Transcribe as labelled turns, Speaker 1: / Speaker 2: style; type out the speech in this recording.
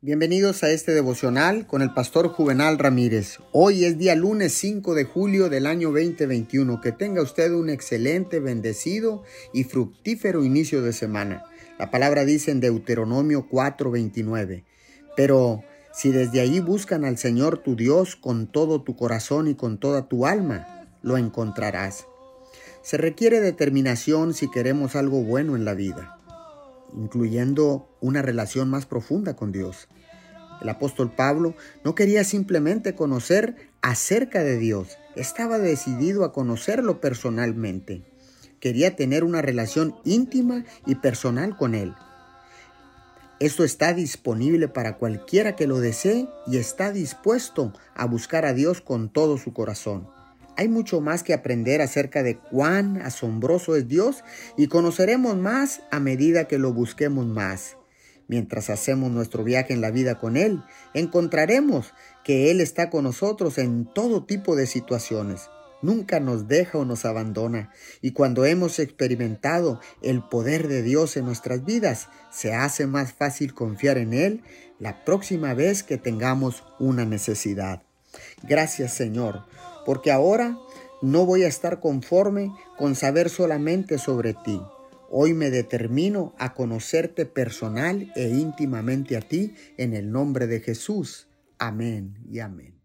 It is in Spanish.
Speaker 1: Bienvenidos a este devocional con el pastor Juvenal Ramírez. Hoy es día lunes 5 de julio del año 2021. Que tenga usted un excelente, bendecido y fructífero inicio de semana. La palabra dice en Deuteronomio 4:29. Pero si desde allí buscan al Señor tu Dios con todo tu corazón y con toda tu alma, lo encontrarás. Se requiere determinación si queremos algo bueno en la vida incluyendo una relación más profunda con Dios. El apóstol Pablo no quería simplemente conocer acerca de Dios, estaba decidido a conocerlo personalmente. Quería tener una relación íntima y personal con Él. Esto está disponible para cualquiera que lo desee y está dispuesto a buscar a Dios con todo su corazón. Hay mucho más que aprender acerca de cuán asombroso es Dios y conoceremos más a medida que lo busquemos más. Mientras hacemos nuestro viaje en la vida con Él, encontraremos que Él está con nosotros en todo tipo de situaciones. Nunca nos deja o nos abandona. Y cuando hemos experimentado el poder de Dios en nuestras vidas, se hace más fácil confiar en Él la próxima vez que tengamos una necesidad. Gracias Señor porque ahora no voy a estar conforme con saber solamente sobre ti. Hoy me determino a conocerte personal e íntimamente a ti en el nombre de Jesús. Amén y amén.